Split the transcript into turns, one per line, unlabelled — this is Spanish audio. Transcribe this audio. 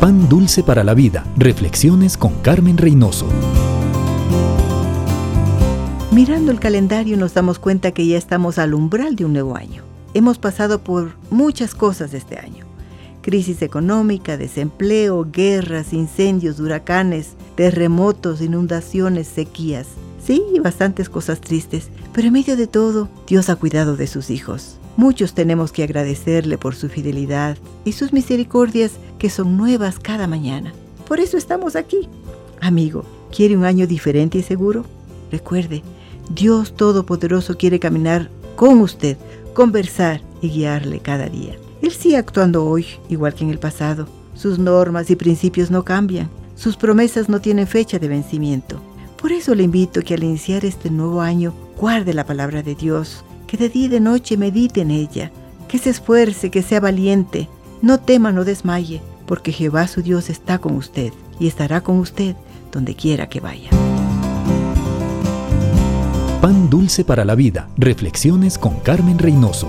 Pan Dulce para la Vida. Reflexiones con Carmen Reynoso.
Mirando el calendario nos damos cuenta que ya estamos al umbral de un nuevo año. Hemos pasado por muchas cosas este año. Crisis económica, desempleo, guerras, incendios, huracanes, terremotos, inundaciones, sequías. Sí, bastantes cosas tristes, pero en medio de todo, Dios ha cuidado de sus hijos. Muchos tenemos que agradecerle por su fidelidad y sus misericordias que son nuevas cada mañana. Por eso estamos aquí. Amigo, ¿quiere un año diferente y seguro? Recuerde, Dios Todopoderoso quiere caminar con usted, conversar y guiarle cada día. Él sigue actuando hoy, igual que en el pasado. Sus normas y principios no cambian. Sus promesas no tienen fecha de vencimiento. Por eso le invito que al iniciar este nuevo año guarde la palabra de Dios, que de día y de noche medite en ella, que se esfuerce, que sea valiente, no tema, no desmaye, porque Jehová su Dios está con usted y estará con usted donde quiera que vaya.
Pan dulce para la vida. Reflexiones con Carmen Reynoso.